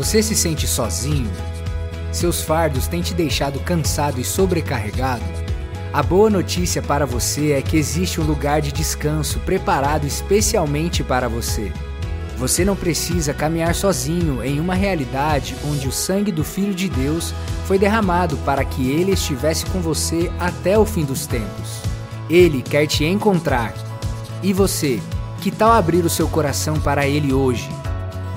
Você se sente sozinho? Seus fardos têm te deixado cansado e sobrecarregado? A boa notícia para você é que existe um lugar de descanso preparado especialmente para você. Você não precisa caminhar sozinho em uma realidade onde o sangue do Filho de Deus foi derramado para que ele estivesse com você até o fim dos tempos. Ele quer te encontrar. E você, que tal abrir o seu coração para ele hoje?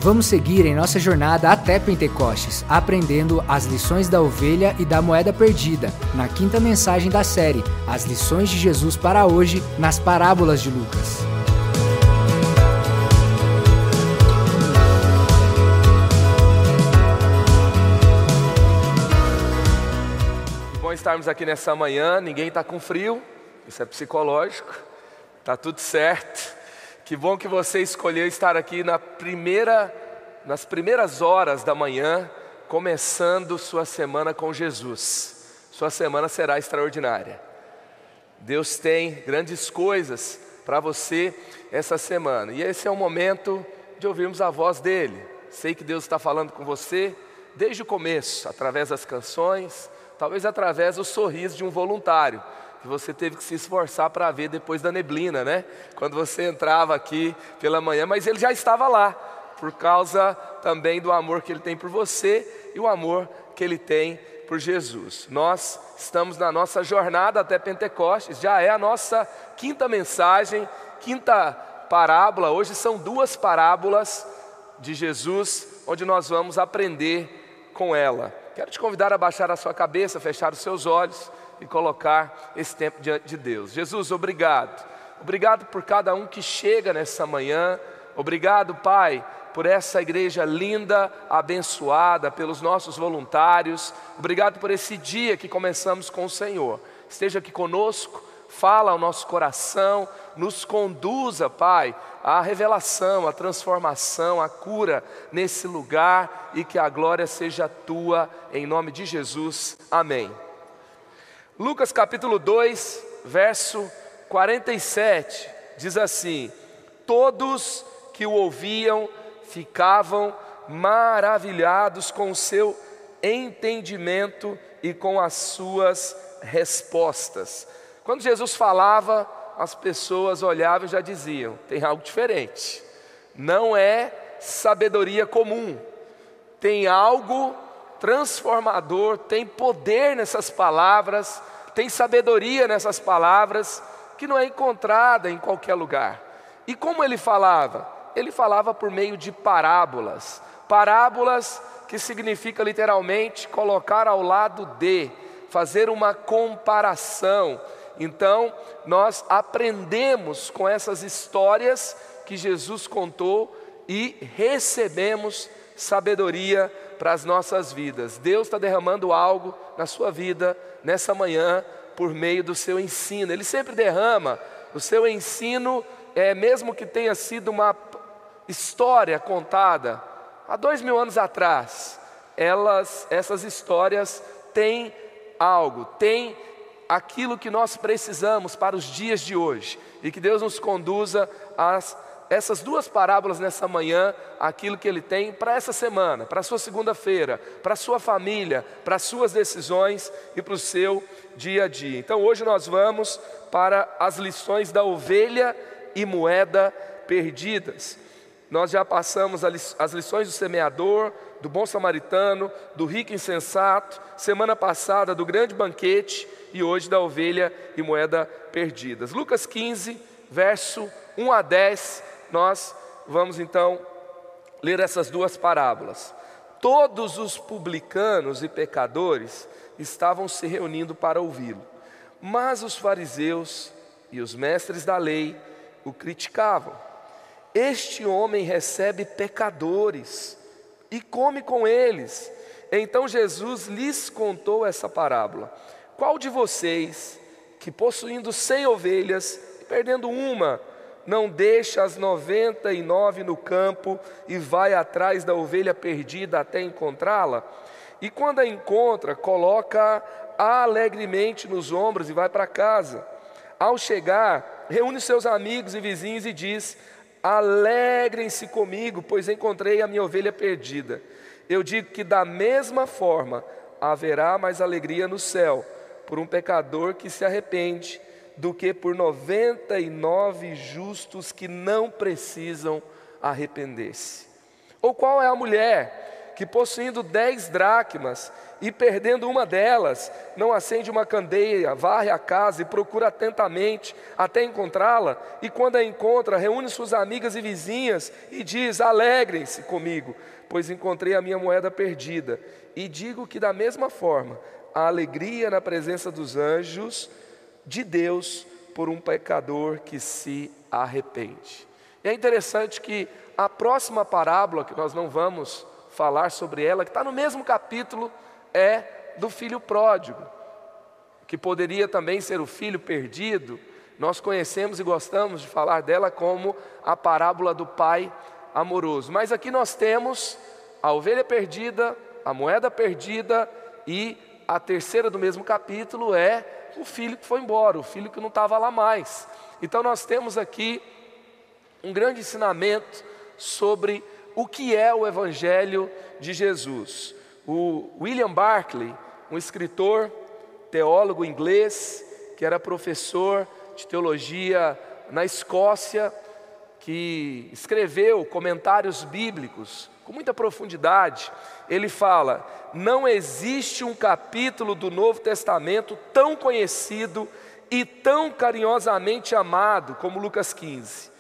Vamos seguir em nossa jornada até Pentecostes, aprendendo as lições da ovelha e da moeda perdida, na quinta mensagem da série, As lições de Jesus para hoje, nas parábolas de Lucas. Bom estarmos aqui nessa manhã, ninguém está com frio, isso é psicológico, está tudo certo. Que bom que você escolheu estar aqui na primeira, nas primeiras horas da manhã, começando sua semana com Jesus. Sua semana será extraordinária. Deus tem grandes coisas para você essa semana. E esse é o momento de ouvirmos a voz dele. Sei que Deus está falando com você desde o começo, através das canções, talvez através do sorriso de um voluntário que você teve que se esforçar para ver depois da neblina, né? Quando você entrava aqui pela manhã, mas ele já estava lá, por causa também do amor que ele tem por você e o amor que ele tem por Jesus. Nós estamos na nossa jornada até Pentecostes, já é a nossa quinta mensagem, quinta parábola. Hoje são duas parábolas de Jesus, onde nós vamos aprender com ela. Quero te convidar a baixar a sua cabeça, fechar os seus olhos e colocar esse tempo diante de Deus. Jesus, obrigado. Obrigado por cada um que chega nessa manhã. Obrigado, Pai, por essa igreja linda, abençoada, pelos nossos voluntários. Obrigado por esse dia que começamos com o Senhor. Esteja aqui conosco, fala ao nosso coração, nos conduza, Pai, à revelação, à transformação, à cura nesse lugar e que a glória seja tua, em nome de Jesus. Amém. Lucas capítulo 2, verso 47, diz assim: Todos que o ouviam ficavam maravilhados com o seu entendimento e com as suas respostas. Quando Jesus falava, as pessoas olhavam e já diziam: tem algo diferente. Não é sabedoria comum, tem algo transformador, tem poder nessas palavras, tem sabedoria nessas palavras, que não é encontrada em qualquer lugar. E como ele falava? Ele falava por meio de parábolas. Parábolas que significa literalmente colocar ao lado de, fazer uma comparação. Então, nós aprendemos com essas histórias que Jesus contou e recebemos sabedoria para as nossas vidas. Deus está derramando algo na sua vida nessa manhã por meio do seu ensino. Ele sempre derrama o seu ensino, é, mesmo que tenha sido uma história contada há dois mil anos atrás. Elas, essas histórias têm algo, têm aquilo que nós precisamos para os dias de hoje e que Deus nos conduza às essas duas parábolas nessa manhã, aquilo que ele tem para essa semana, para a sua segunda-feira, para a sua família, para as suas decisões e para o seu dia a dia. Então hoje nós vamos para as lições da ovelha e moeda perdidas. Nós já passamos as lições do semeador, do bom samaritano, do rico insensato, semana passada do grande banquete e hoje da ovelha e moeda perdidas. Lucas 15, verso 1 a 10 nós vamos então ler essas duas parábolas. Todos os publicanos e pecadores estavam se reunindo para ouvi-lo, mas os fariseus e os mestres da lei o criticavam. Este homem recebe pecadores e come com eles. Então Jesus lhes contou essa parábola: Qual de vocês, que possuindo cem ovelhas perdendo uma, não deixa as noventa e nove no campo e vai atrás da ovelha perdida até encontrá-la? E quando a encontra, coloca alegremente nos ombros e vai para casa. Ao chegar, reúne seus amigos e vizinhos e diz: Alegrem-se comigo, pois encontrei a minha ovelha perdida. Eu digo que da mesma forma haverá mais alegria no céu por um pecador que se arrepende do que por 99 justos que não precisam arrepender-se. Ou qual é a mulher que, possuindo dez dracmas e perdendo uma delas, não acende uma candeia, varre a casa e procura atentamente até encontrá-la, e quando a encontra, reúne suas amigas e vizinhas e diz: Alegrem-se comigo, pois encontrei a minha moeda perdida. E digo que, da mesma forma, a alegria na presença dos anjos de Deus por um pecador que se arrepende. E é interessante que a próxima parábola, que nós não vamos falar sobre ela, que está no mesmo capítulo, é do filho pródigo, que poderia também ser o filho perdido. Nós conhecemos e gostamos de falar dela como a parábola do pai amoroso. Mas aqui nós temos a ovelha perdida, a moeda perdida e a terceira do mesmo capítulo é o filho que foi embora, o filho que não estava lá mais. Então nós temos aqui um grande ensinamento sobre o que é o Evangelho de Jesus. O William Barclay, um escritor, teólogo inglês, que era professor de teologia na Escócia, que escreveu comentários bíblicos com muita profundidade, ele fala: não existe um capítulo do Novo Testamento tão conhecido e tão carinhosamente amado como Lucas 15.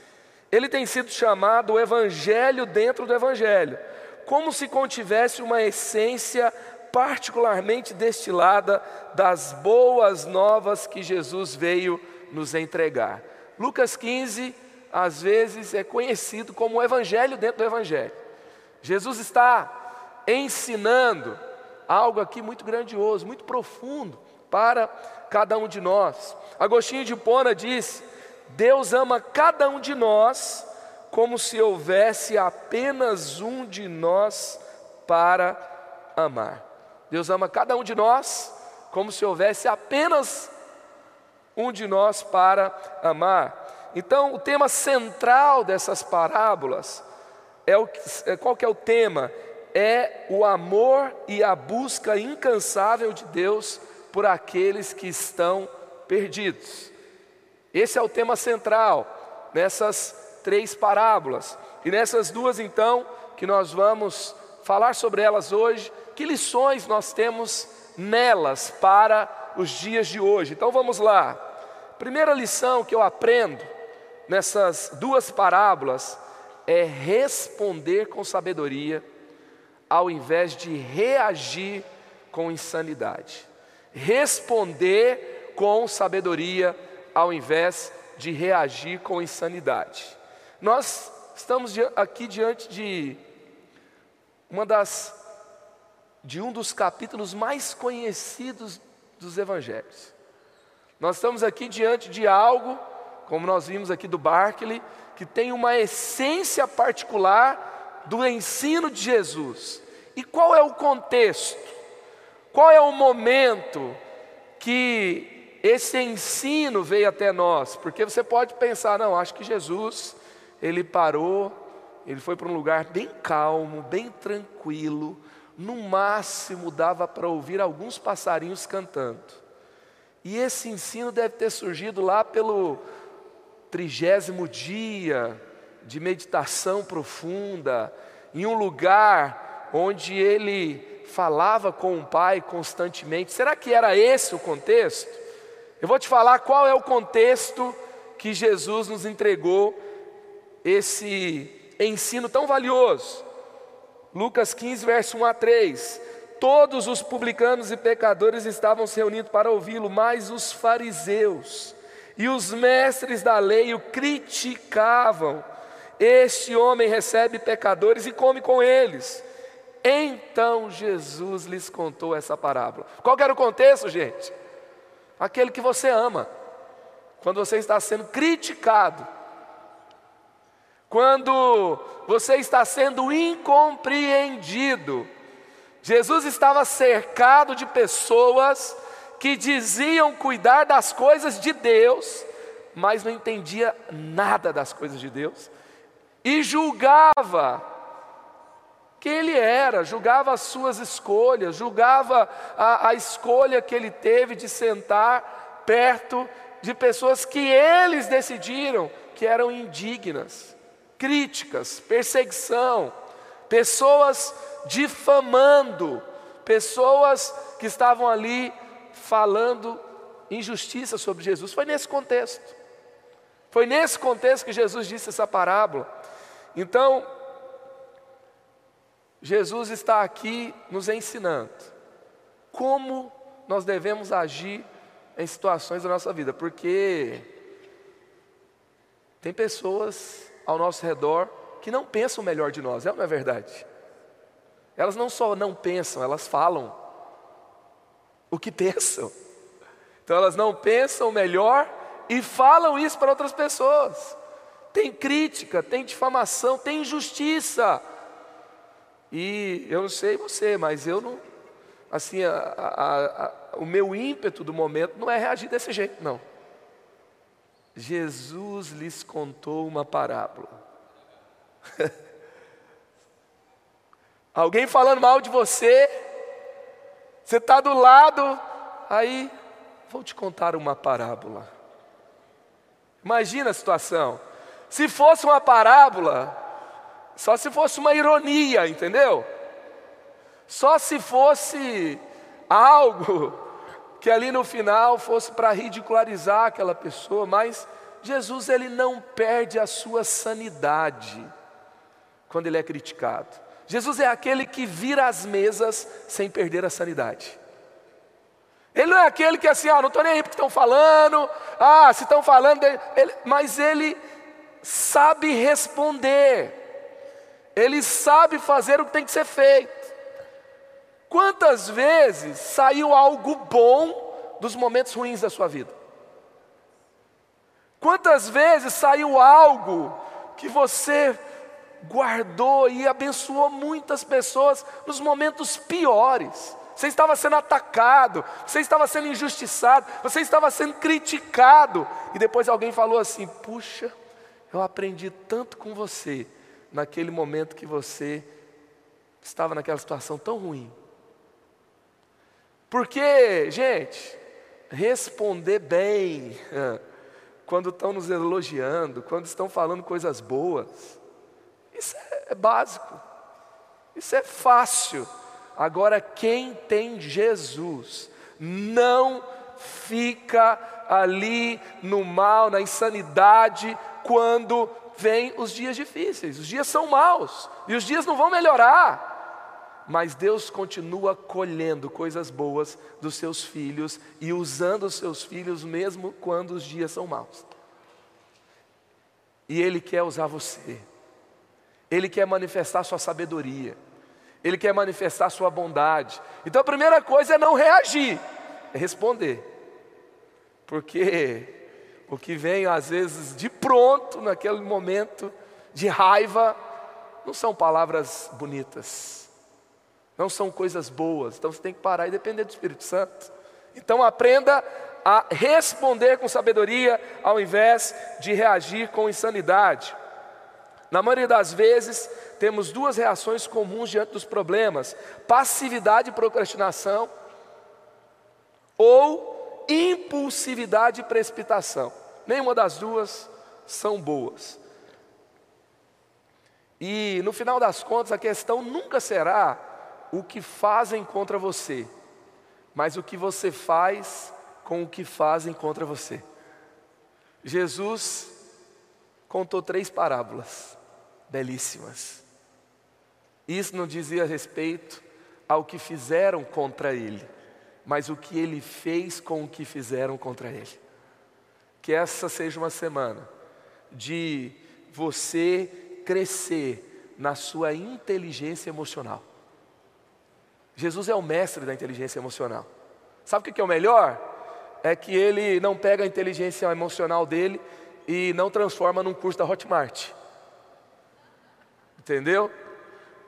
Ele tem sido chamado o Evangelho dentro do Evangelho, como se contivesse uma essência particularmente destilada das boas novas que Jesus veio nos entregar. Lucas 15, às vezes, é conhecido como o Evangelho dentro do Evangelho. Jesus está ensinando algo aqui muito grandioso, muito profundo para cada um de nós. Agostinho de Pona disse: Deus ama cada um de nós como se houvesse apenas um de nós para amar. Deus ama cada um de nós como se houvesse apenas um de nós para amar. Então, o tema central dessas parábolas é o é, qual que é o tema? é o amor e a busca incansável de Deus por aqueles que estão perdidos. Esse é o tema central nessas três parábolas. E nessas duas, então, que nós vamos falar sobre elas hoje, que lições nós temos nelas para os dias de hoje. Então vamos lá. Primeira lição que eu aprendo nessas duas parábolas é responder com sabedoria ao invés de reagir com insanidade. Responder com sabedoria ao invés de reagir com insanidade. Nós estamos aqui diante de uma das de um dos capítulos mais conhecidos dos evangelhos. Nós estamos aqui diante de algo, como nós vimos aqui do Barclay, que tem uma essência particular do ensino de Jesus. E qual é o contexto? Qual é o momento que esse ensino veio até nós? Porque você pode pensar, não, acho que Jesus, ele parou, ele foi para um lugar bem calmo, bem tranquilo, no máximo dava para ouvir alguns passarinhos cantando. E esse ensino deve ter surgido lá pelo trigésimo dia de meditação profunda, em um lugar onde ele falava com o pai constantemente. Será que era esse o contexto? Eu vou te falar qual é o contexto que Jesus nos entregou esse ensino tão valioso. Lucas 15, verso 1 a 3. Todos os publicanos e pecadores estavam se reunindo para ouvi-lo, mas os fariseus e os mestres da lei o criticavam. Este homem recebe pecadores e come com eles. Então Jesus lhes contou essa parábola. Qual era o contexto, gente? Aquele que você ama. Quando você está sendo criticado. Quando você está sendo incompreendido. Jesus estava cercado de pessoas que diziam cuidar das coisas de Deus, mas não entendia nada das coisas de Deus e julgava quem ele era, julgava as suas escolhas, julgava a, a escolha que ele teve de sentar perto de pessoas que eles decidiram que eram indignas, críticas, perseguição, pessoas difamando, pessoas que estavam ali falando injustiça sobre Jesus. Foi nesse contexto. Foi nesse contexto que Jesus disse essa parábola. Então, Jesus está aqui nos ensinando como nós devemos agir em situações da nossa vida, porque tem pessoas ao nosso redor que não pensam melhor de nós, é ou não é verdade? Elas não só não pensam, elas falam o que pensam. Então elas não pensam melhor e falam isso para outras pessoas. Tem crítica, tem difamação, tem injustiça. E eu não sei você, mas eu não. Assim, a, a, a, o meu ímpeto do momento não é reagir desse jeito, não. Jesus lhes contou uma parábola. Alguém falando mal de você, você está do lado, aí vou te contar uma parábola. Imagina a situação. Se fosse uma parábola, só se fosse uma ironia, entendeu? Só se fosse algo que ali no final fosse para ridicularizar aquela pessoa, mas Jesus ele não perde a sua sanidade quando ele é criticado. Jesus é aquele que vira as mesas sem perder a sanidade. Ele não é aquele que é assim, ah, não estou nem aí porque estão falando, ah, se estão falando, ele, mas ele sabe responder. Ele sabe fazer o que tem que ser feito. Quantas vezes saiu algo bom dos momentos ruins da sua vida? Quantas vezes saiu algo que você guardou e abençoou muitas pessoas nos momentos piores? Você estava sendo atacado, você estava sendo injustiçado, você estava sendo criticado, e depois alguém falou assim: Puxa, eu aprendi tanto com você naquele momento que você estava naquela situação tão ruim. Porque, gente, responder bem quando estão nos elogiando, quando estão falando coisas boas, isso é, é básico, isso é fácil. Agora, quem tem Jesus não fica ali no mal, na insanidade, quando vem os dias difíceis. Os dias são maus e os dias não vão melhorar. Mas Deus continua colhendo coisas boas dos seus filhos e usando os seus filhos mesmo quando os dias são maus. E Ele quer usar você, Ele quer manifestar sua sabedoria, Ele quer manifestar sua bondade. Então a primeira coisa é não reagir, é responder, porque o que vem às vezes de pronto, naquele momento de raiva, não são palavras bonitas, não são coisas boas. Então você tem que parar e depender do Espírito Santo. Então aprenda a responder com sabedoria ao invés de reagir com insanidade. Na maioria das vezes, temos duas reações comuns diante dos problemas: passividade e procrastinação, ou impulsividade e precipitação. Nenhuma das duas são boas. E no final das contas, a questão nunca será o que fazem contra você, mas o que você faz com o que fazem contra você. Jesus contou três parábolas belíssimas. Isso não dizia respeito ao que fizeram contra ele, mas o que ele fez com o que fizeram contra ele. Que essa seja uma semana de você crescer na sua inteligência emocional. Jesus é o mestre da inteligência emocional. Sabe o que é o melhor? É que ele não pega a inteligência emocional dele e não transforma num curso da Hotmart. Entendeu?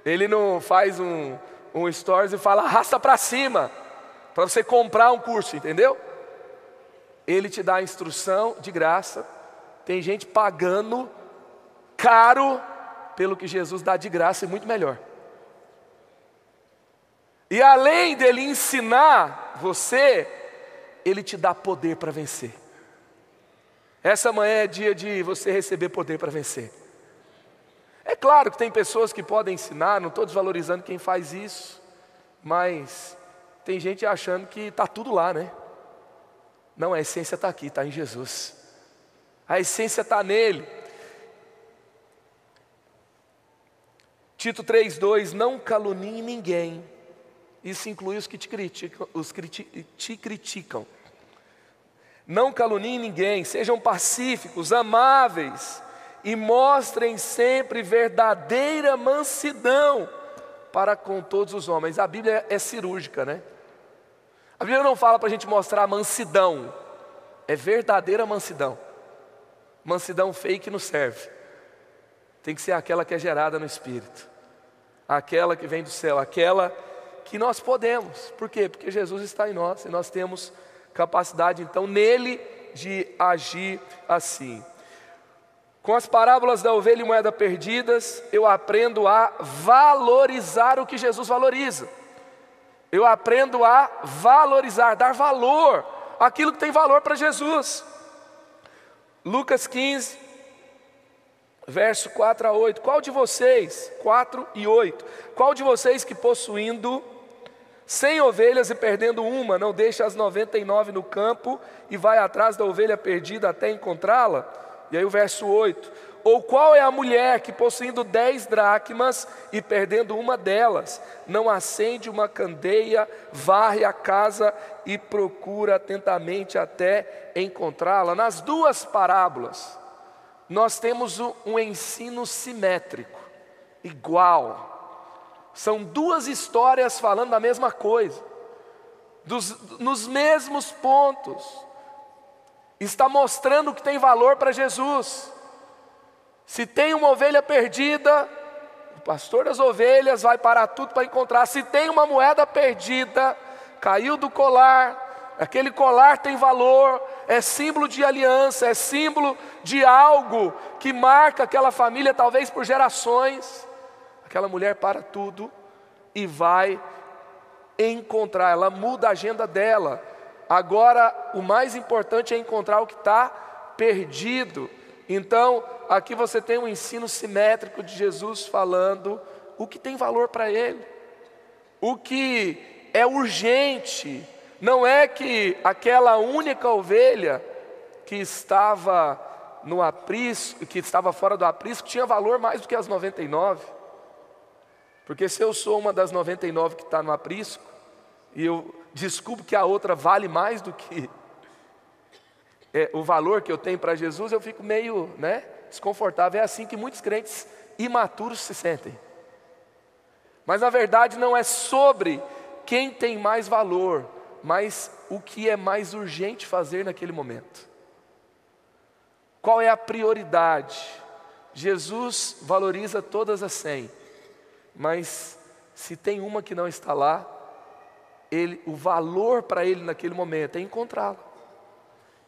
Ele não faz um, um stories e fala arrasta para cima para você comprar um curso, entendeu? Ele te dá a instrução de graça. Tem gente pagando caro pelo que Jesus dá de graça e muito melhor. E além dele ensinar você, ele te dá poder para vencer. Essa manhã é dia de você receber poder para vencer. É claro que tem pessoas que podem ensinar, não estou desvalorizando quem faz isso, mas tem gente achando que está tudo lá, né? Não, a essência está aqui, está em Jesus. A essência está nele. Tito 3,2: Não calunie ninguém. Isso inclui os que te criticam. Os que te criticam. Não caluniem ninguém, sejam pacíficos, amáveis e mostrem sempre verdadeira mansidão para com todos os homens. A Bíblia é cirúrgica, né? A Bíblia não fala para a gente mostrar mansidão, é verdadeira mansidão. Mansidão fake não serve. Tem que ser aquela que é gerada no Espírito, aquela que vem do céu, aquela que nós podemos. Por quê? Porque Jesus está em nós e nós temos capacidade, então, nele de agir assim. Com as parábolas da ovelha e moeda perdidas, eu aprendo a valorizar o que Jesus valoriza. Eu aprendo a valorizar, dar valor àquilo que tem valor para Jesus. Lucas 15, verso 4 a 8. Qual de vocês, 4 e 8, qual de vocês que possuindo cem ovelhas e perdendo uma, não deixa as 99 no campo e vai atrás da ovelha perdida até encontrá-la? E aí o verso 8: Ou qual é a mulher que possuindo dez dracmas e perdendo uma delas, não acende uma candeia, varre a casa e procura atentamente até encontrá-la? Nas duas parábolas, nós temos um ensino simétrico, igual são duas histórias falando da mesma coisa, dos, nos mesmos pontos. Está mostrando que tem valor para Jesus. Se tem uma ovelha perdida, o pastor das ovelhas vai parar tudo para encontrar. Se tem uma moeda perdida, caiu do colar, aquele colar tem valor, é símbolo de aliança, é símbolo de algo que marca aquela família, talvez por gerações. Aquela mulher para tudo e vai encontrar, ela muda a agenda dela. Agora, o mais importante é encontrar o que está perdido. Então, aqui você tem um ensino simétrico de Jesus falando o que tem valor para ele, o que é urgente. Não é que aquela única ovelha que estava no aprisco, que estava fora do aprisco, tinha valor mais do que as 99. Porque se eu sou uma das 99 que está no aprisco, e eu descubro que a outra vale mais do que é, o valor que eu tenho para Jesus, eu fico meio né, desconfortável. É assim que muitos crentes imaturos se sentem. Mas na verdade não é sobre quem tem mais valor, mas o que é mais urgente fazer naquele momento. Qual é a prioridade? Jesus valoriza todas as cem mas se tem uma que não está lá, ele, o valor para ele naquele momento é encontrá-la.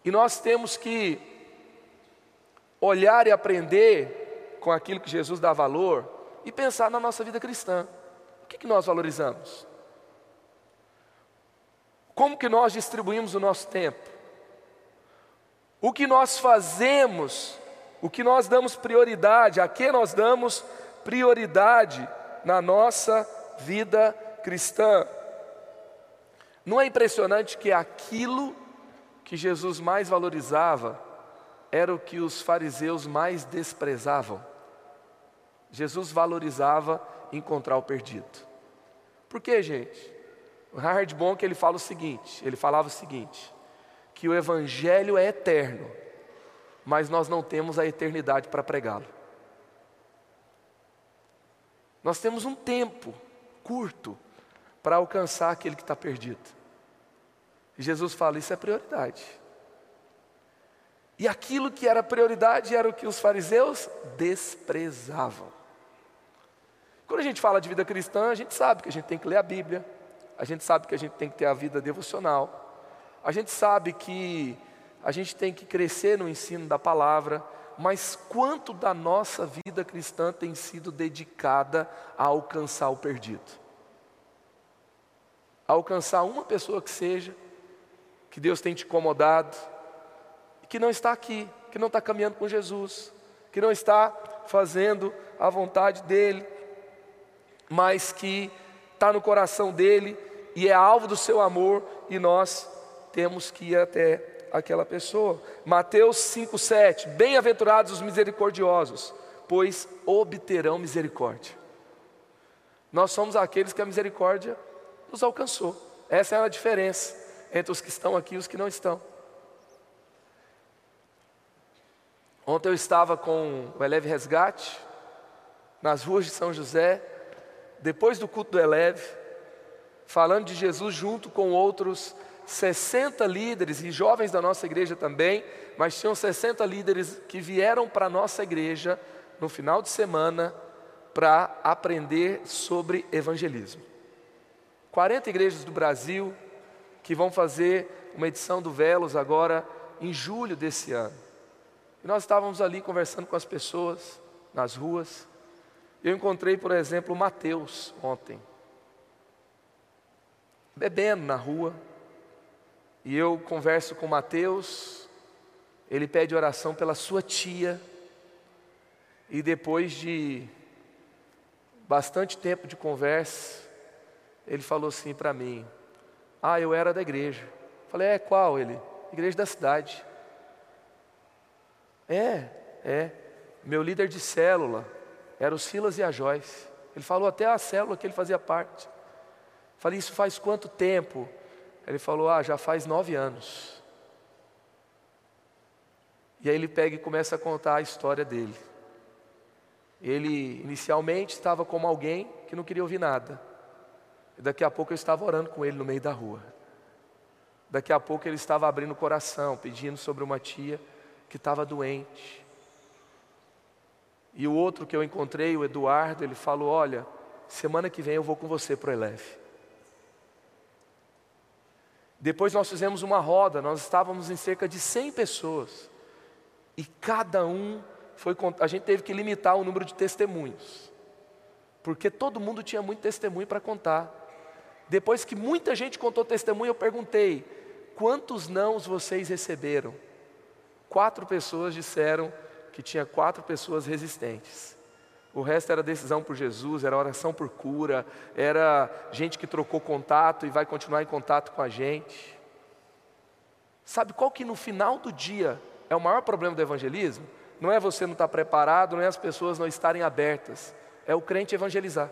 E nós temos que olhar e aprender com aquilo que Jesus dá valor e pensar na nossa vida cristã. O que, que nós valorizamos? Como que nós distribuímos o nosso tempo? O que nós fazemos? O que nós damos prioridade? A que nós damos prioridade? na nossa vida cristã. Não é impressionante que aquilo que Jesus mais valorizava era o que os fariseus mais desprezavam? Jesus valorizava encontrar o perdido. Por quê, gente? O Hard Bonk ele fala o seguinte, ele falava o seguinte, que o evangelho é eterno, mas nós não temos a eternidade para pregá-lo. Nós temos um tempo curto para alcançar aquele que está perdido. Jesus fala: Isso é prioridade. E aquilo que era prioridade era o que os fariseus desprezavam. Quando a gente fala de vida cristã, a gente sabe que a gente tem que ler a Bíblia, a gente sabe que a gente tem que ter a vida devocional, a gente sabe que a gente tem que crescer no ensino da palavra, mas quanto da nossa vida cristã tem sido dedicada a alcançar o perdido? A alcançar uma pessoa que seja, que Deus tem te incomodado, que não está aqui, que não está caminhando com Jesus, que não está fazendo a vontade dEle, mas que está no coração dEle e é alvo do seu amor, e nós temos que ir até aquela pessoa. Mateus 5,7: Bem-aventurados os misericordiosos, pois obterão misericórdia. Nós somos aqueles que a misericórdia nos alcançou. Essa é a diferença entre os que estão aqui e os que não estão. Ontem eu estava com o Eleve Resgate, nas ruas de São José, depois do culto do Eleve, falando de Jesus junto com outros 60 líderes e jovens da nossa igreja também, mas tinham 60 líderes que vieram para a nossa igreja no final de semana para aprender sobre evangelismo. 40 igrejas do Brasil que vão fazer uma edição do Velos agora em julho desse ano. E nós estávamos ali conversando com as pessoas nas ruas. Eu encontrei, por exemplo, o Mateus ontem, bebendo na rua, e eu converso com Mateus, ele pede oração pela sua tia, e depois de bastante tempo de conversa, ele falou assim para mim: Ah, eu era da igreja. Falei: É, qual ele? Igreja da cidade. É, é. Meu líder de célula era o Silas e a Joyce. Ele falou até a célula que ele fazia parte. Falei: Isso faz quanto tempo? Ele falou: Ah, já faz nove anos. E aí ele pega e começa a contar a história dele. Ele inicialmente estava como alguém que não queria ouvir nada. Daqui a pouco eu estava orando com ele no meio da rua. Daqui a pouco ele estava abrindo o coração, pedindo sobre uma tia que estava doente. E o outro que eu encontrei, o Eduardo, ele falou: Olha, semana que vem eu vou com você para o Eleve. Depois nós fizemos uma roda, nós estávamos em cerca de 100 pessoas. E cada um foi. A gente teve que limitar o número de testemunhos. Porque todo mundo tinha muito testemunho para contar. Depois que muita gente contou testemunho, eu perguntei: quantos nãos vocês receberam? Quatro pessoas disseram que tinha quatro pessoas resistentes. O resto era decisão por Jesus, era oração por cura, era gente que trocou contato e vai continuar em contato com a gente. Sabe qual que no final do dia é o maior problema do evangelismo? Não é você não estar preparado, não é as pessoas não estarem abertas, é o crente evangelizar.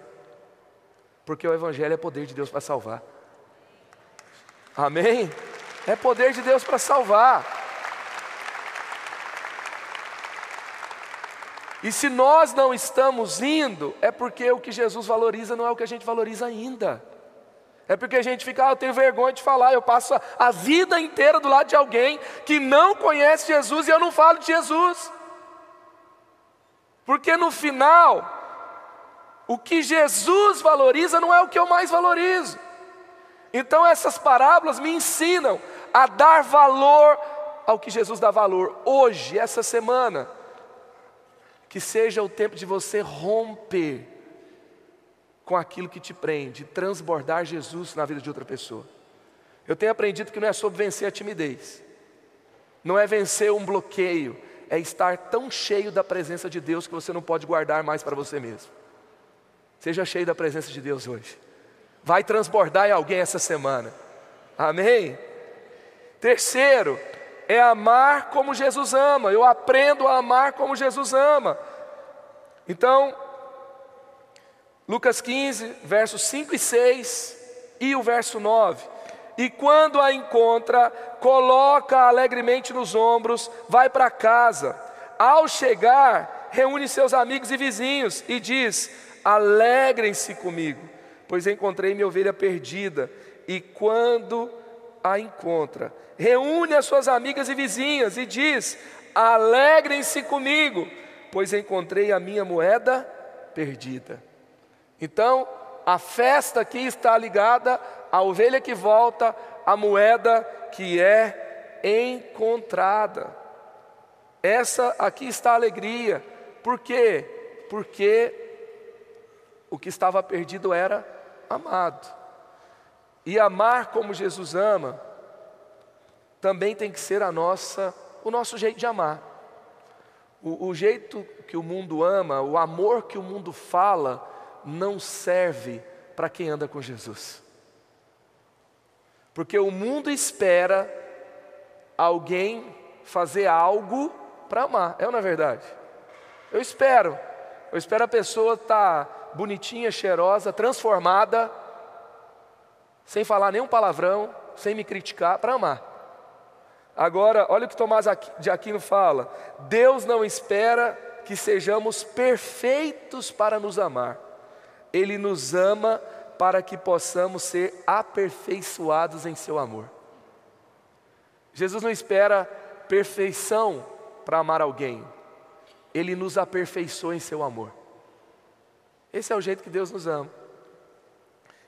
Porque o evangelho é poder de Deus para salvar. Amém? É poder de Deus para salvar. E se nós não estamos indo, é porque o que Jesus valoriza não é o que a gente valoriza ainda. É porque a gente fica, ah, eu tenho vergonha de falar, eu passo a vida inteira do lado de alguém que não conhece Jesus e eu não falo de Jesus. Porque no final, o que Jesus valoriza não é o que eu mais valorizo. Então essas parábolas me ensinam a dar valor ao que Jesus dá valor. Hoje, essa semana, que seja o tempo de você romper com aquilo que te prende, transbordar Jesus na vida de outra pessoa. Eu tenho aprendido que não é sobre vencer a timidez, não é vencer um bloqueio, é estar tão cheio da presença de Deus que você não pode guardar mais para você mesmo. Seja cheio da presença de Deus hoje. Vai transbordar em alguém essa semana. Amém? Terceiro, é amar como Jesus ama. Eu aprendo a amar como Jesus ama. Então, Lucas 15, versos 5 e 6 e o verso 9. E quando a encontra, coloca alegremente nos ombros, vai para casa. Ao chegar, reúne seus amigos e vizinhos e diz: Alegrem-se comigo, pois encontrei minha ovelha perdida. E quando a encontra, reúne as suas amigas e vizinhas e diz: Alegrem-se comigo, pois encontrei a minha moeda perdida. Então, a festa aqui está ligada à ovelha que volta, à moeda que é encontrada. essa aqui está a alegria. Por quê? Porque o que estava perdido era amado. E amar como Jesus ama também tem que ser a nossa, o nosso jeito de amar. O, o jeito que o mundo ama, o amor que o mundo fala, não serve para quem anda com Jesus. Porque o mundo espera alguém fazer algo para amar, é ou não é verdade? Eu espero, eu espero a pessoa estar tá bonitinha, cheirosa, transformada, sem falar nenhum palavrão, sem me criticar, para amar. Agora, olha o que Tomás de Aquino fala: Deus não espera que sejamos perfeitos para nos amar, Ele nos ama para que possamos ser aperfeiçoados em Seu amor. Jesus não espera perfeição para amar alguém, Ele nos aperfeiçoa em Seu amor. Esse é o jeito que Deus nos ama,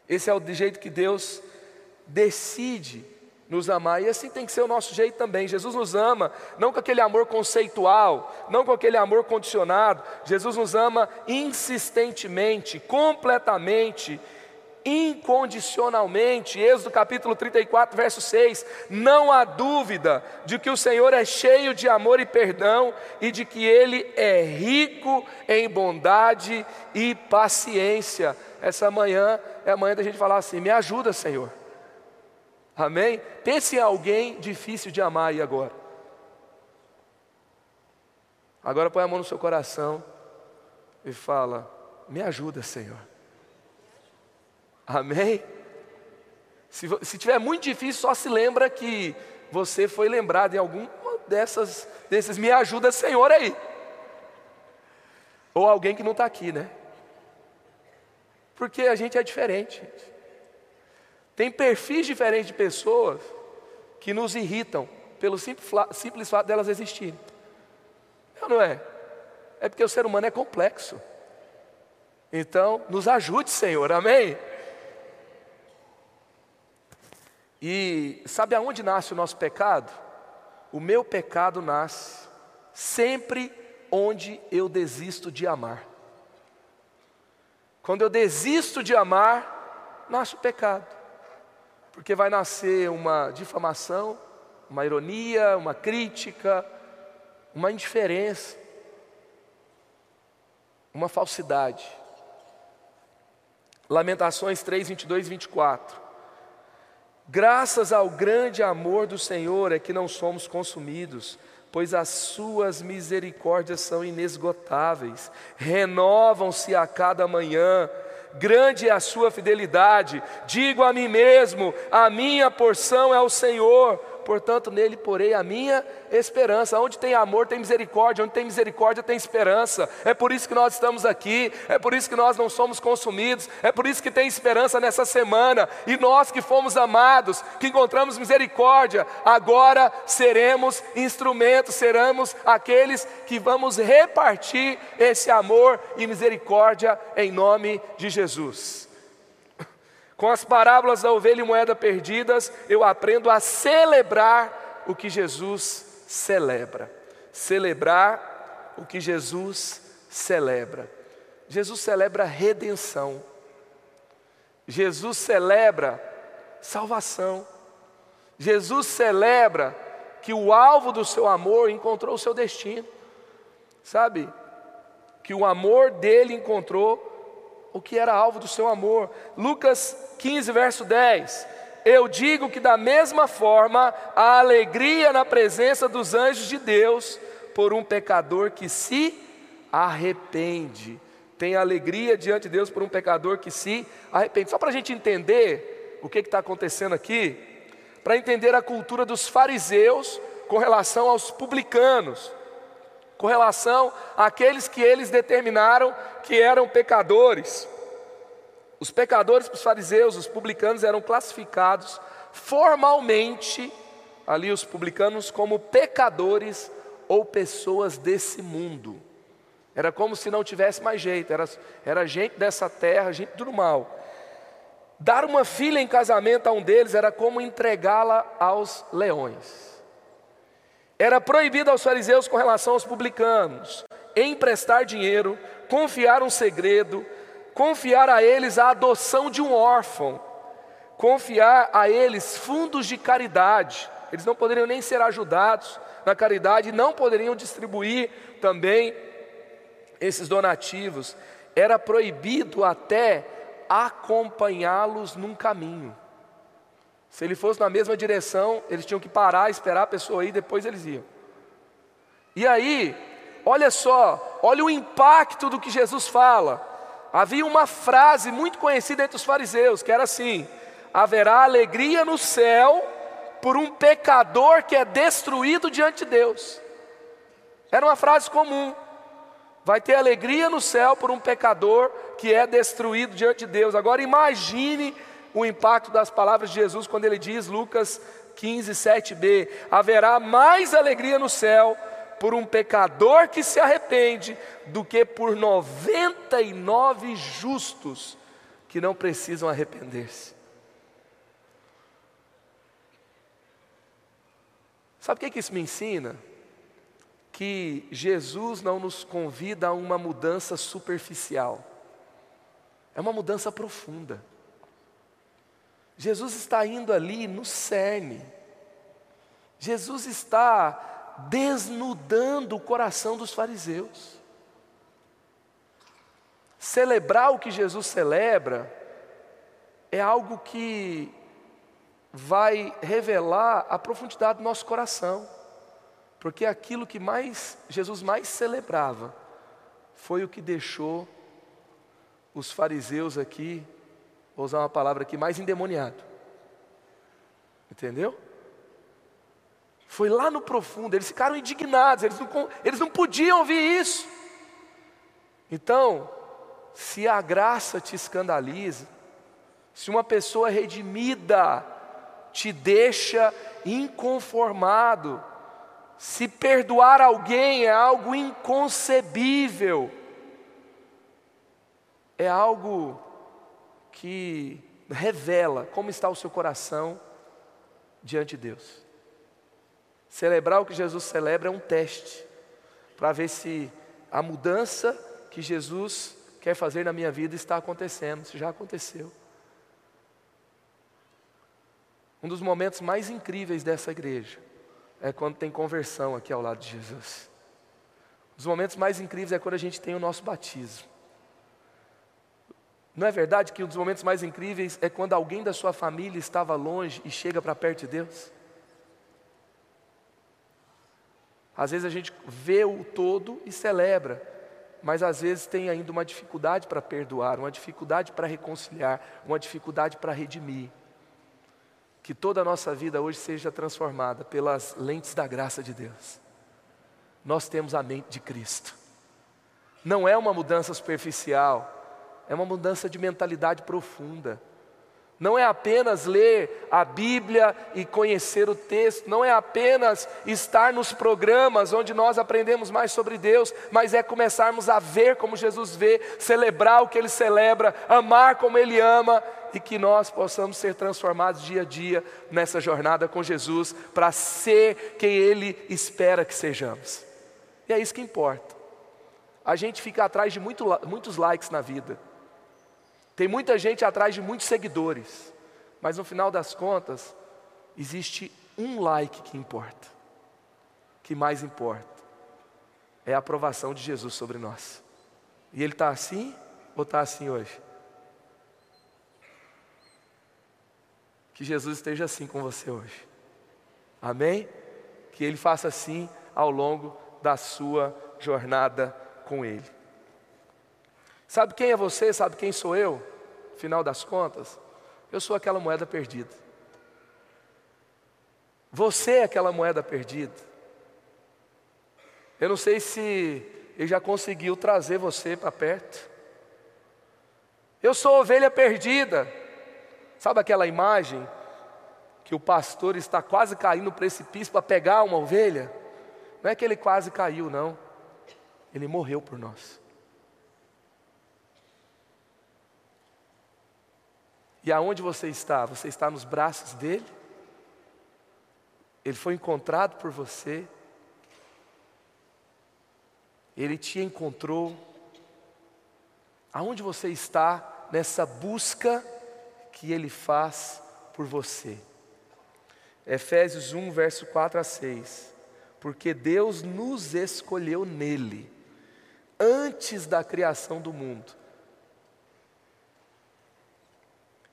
esse é o jeito que Deus decide nos amar, e assim tem que ser o nosso jeito também. Jesus nos ama, não com aquele amor conceitual, não com aquele amor condicionado. Jesus nos ama insistentemente, completamente, incondicionalmente. Êxodo capítulo 34, verso 6. Não há dúvida de que o Senhor é cheio de amor e perdão e de que Ele é rico em bondade e paciência. Essa manhã é a manhã da gente falar assim: me ajuda, Senhor. Amém? Pense em alguém difícil de amar aí agora. Agora põe a mão no seu coração e fala: Me ajuda, Senhor. Amém? Se, se tiver muito difícil, só se lembra que você foi lembrado em algum dessas, desses me ajuda, Senhor, aí. Ou alguém que não está aqui, né? Porque a gente é diferente. Tem perfis diferentes de pessoas que nos irritam pelo simples, simples fato delas existirem. Não, não é? É porque o ser humano é complexo. Então, nos ajude, Senhor, amém? E sabe aonde nasce o nosso pecado? O meu pecado nasce sempre onde eu desisto de amar. Quando eu desisto de amar, nasce o pecado porque vai nascer uma difamação, uma ironia, uma crítica, uma indiferença, uma falsidade. Lamentações 3, 22 e 24. Graças ao grande amor do Senhor é que não somos consumidos, pois as suas misericórdias são inesgotáveis, renovam-se a cada manhã grande é a sua fidelidade. Digo a mim mesmo: a minha porção é o Senhor, portanto nele porei a minha esperança. Onde tem amor tem misericórdia, onde tem misericórdia tem esperança. É por isso que nós estamos aqui, é por isso que nós não somos consumidos, é por isso que tem esperança nessa semana. E nós que fomos amados, que encontramos misericórdia, agora seremos instrumentos, seremos aqueles que vamos repartir esse amor e misericórdia em nome de Jesus. Com as parábolas da ovelha e moeda perdidas, eu aprendo a celebrar o que Jesus celebra. Celebrar o que Jesus celebra. Jesus celebra redenção. Jesus celebra salvação. Jesus celebra que o alvo do seu amor encontrou o seu destino. Sabe? Que o amor dele encontrou o que era alvo do seu amor. Lucas 15, verso 10. Eu digo que, da mesma forma, a alegria na presença dos anjos de Deus por um pecador que se arrepende. Tem alegria diante de Deus por um pecador que se arrepende. Só para a gente entender o que está acontecendo aqui, para entender a cultura dos fariseus com relação aos publicanos, com relação àqueles que eles determinaram que eram pecadores. Os pecadores para os fariseus, os publicanos eram classificados formalmente, ali os publicanos, como pecadores ou pessoas desse mundo. Era como se não tivesse mais jeito, era, era gente dessa terra, gente do mal. Dar uma filha em casamento a um deles era como entregá-la aos leões. Era proibido aos fariseus com relação aos publicanos emprestar dinheiro, confiar um segredo, confiar a eles a adoção de um órfão, confiar a eles fundos de caridade. Eles não poderiam nem ser ajudados na caridade, não poderiam distribuir também esses donativos. Era proibido até acompanhá-los num caminho. Se ele fosse na mesma direção, eles tinham que parar, esperar a pessoa ir, depois eles iam. E aí, olha só, olha o impacto do que Jesus fala. Havia uma frase muito conhecida entre os fariseus, que era assim: haverá alegria no céu por um pecador que é destruído diante de Deus. Era uma frase comum. Vai ter alegria no céu por um pecador que é destruído diante de Deus. Agora imagine o impacto das palavras de Jesus quando ele diz, Lucas 15, 7b: haverá mais alegria no céu por um pecador que se arrepende do que por 99 justos que não precisam arrepender-se. Sabe o que, que isso me ensina? Que Jesus não nos convida a uma mudança superficial, é uma mudança profunda. Jesus está indo ali no cerne. Jesus está desnudando o coração dos fariseus. Celebrar o que Jesus celebra é algo que vai revelar a profundidade do nosso coração. Porque aquilo que mais Jesus mais celebrava foi o que deixou os fariseus aqui vou usar uma palavra aqui, mais endemoniado. Entendeu? Foi lá no profundo, eles ficaram indignados, eles não, eles não podiam ouvir isso. Então, se a graça te escandaliza, se uma pessoa redimida te deixa inconformado, se perdoar alguém é algo inconcebível, é algo que revela como está o seu coração diante de Deus. Celebrar o que Jesus celebra é um teste para ver se a mudança que Jesus quer fazer na minha vida está acontecendo, se já aconteceu. Um dos momentos mais incríveis dessa igreja é quando tem conversão aqui ao lado de Jesus. Um dos momentos mais incríveis é quando a gente tem o nosso batismo. Não é verdade que um dos momentos mais incríveis é quando alguém da sua família estava longe e chega para perto de Deus? Às vezes a gente vê o todo e celebra, mas às vezes tem ainda uma dificuldade para perdoar, uma dificuldade para reconciliar, uma dificuldade para redimir. Que toda a nossa vida hoje seja transformada pelas lentes da graça de Deus. Nós temos a mente de Cristo. Não é uma mudança superficial, é uma mudança de mentalidade profunda. Não é apenas ler a Bíblia e conhecer o texto, não é apenas estar nos programas onde nós aprendemos mais sobre Deus, mas é começarmos a ver como Jesus vê, celebrar o que Ele celebra, amar como Ele ama e que nós possamos ser transformados dia a dia nessa jornada com Jesus para ser quem Ele espera que sejamos. E é isso que importa. A gente fica atrás de muito, muitos likes na vida. Tem muita gente atrás de muitos seguidores, mas no final das contas, existe um like que importa, que mais importa, é a aprovação de Jesus sobre nós. E ele está assim ou está assim hoje? Que Jesus esteja assim com você hoje. Amém? Que Ele faça assim ao longo da sua jornada com Ele. Sabe quem é você? Sabe quem sou eu? Final das contas, eu sou aquela moeda perdida. Você é aquela moeda perdida. Eu não sei se ele já conseguiu trazer você para perto. Eu sou ovelha perdida. Sabe aquela imagem que o pastor está quase caindo no precipício para pegar uma ovelha? Não é que ele quase caiu, não. Ele morreu por nós. E aonde você está? Você está nos braços dele? Ele foi encontrado por você, Ele te encontrou. Aonde você está nessa busca que Ele faz por você? Efésios 1, verso 4 a 6. Porque Deus nos escolheu nele, antes da criação do mundo,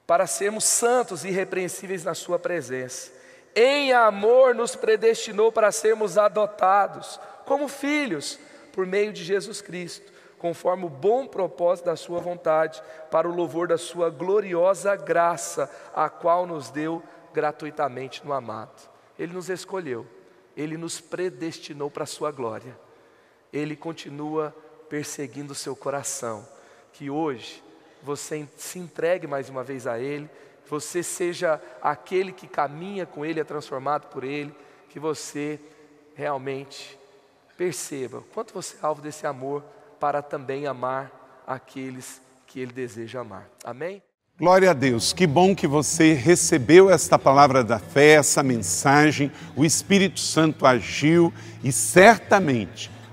para sermos santos e irrepreensíveis na Sua presença. Em amor nos predestinou para sermos adotados como filhos por meio de Jesus Cristo, conforme o bom propósito da Sua vontade, para o louvor da Sua gloriosa graça, a qual nos deu gratuitamente no amado. Ele nos escolheu, ele nos predestinou para a Sua glória. Ele continua perseguindo o seu coração. Que hoje você se entregue mais uma vez a Ele, você seja aquele que caminha com Ele, é transformado por Ele, que você realmente perceba quanto você é alvo desse amor para também amar aqueles que Ele deseja amar. Amém? Glória a Deus, que bom que você recebeu esta palavra da fé, essa mensagem, o Espírito Santo agiu e certamente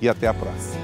e até a próxima.